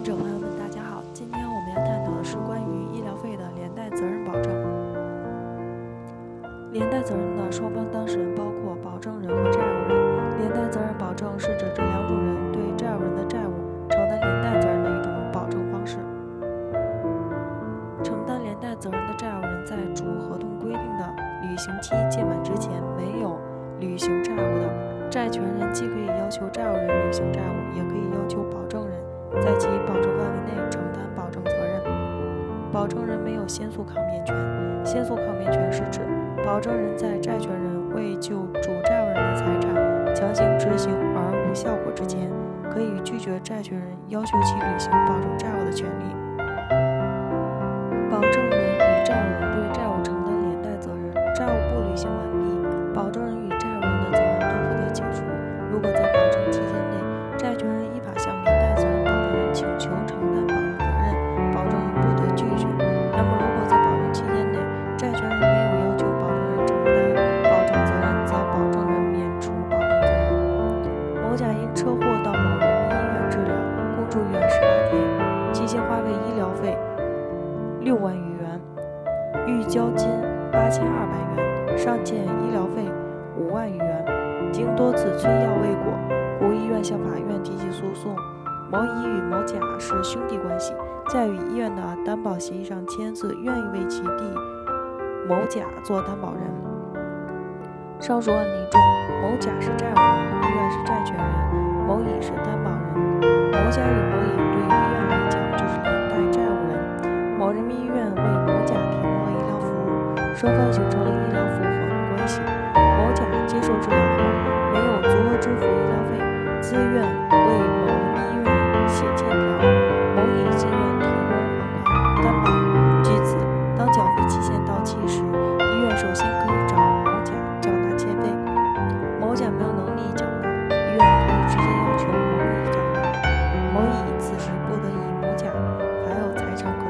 患者朋友们，大家好。今天我们要探讨的是关于医疗费的连带责任保证。连带责任的双方当事人包括保证人和债务人。连带责任保证是指这两种人对债务人的债务承担连带责任的一种保证方式。承担连带责任的债务人在主合同规定的履行期届满之前没有履行债务的，债权人既可以要求债务人履行债务，也可以要求保证人没有先诉抗辩权。先诉抗辩权是指保证人在债权人未就主债务人的财产强行执行而无效果之前，可以拒绝债权人要求其履行保证债务的权利。保证人与债务人对债务承担连带责任，债务不履行完毕，保证人与债务人的责任都不得解除。如果在保证期间内，债权人甲因车祸到某人民医院治疗，共住院十八天，期间花费医疗费六万余元，预交金八千二百元，尚欠医疗费五万余元。经多次催要未果，故医院向法院提起诉讼。某乙与某甲是兄弟关系，在与医院的担保协议上签字，愿意为其弟某甲做担保人。上述案例中，某甲是债务人，医院是债权人，某乙是担保人。某甲与某乙对于医院来讲就是连带债务人。某人民医院为某甲提供了医疗服务，双方形成了医疗服务合同关系。某甲接受治疗后没有足额支付医疗费，自愿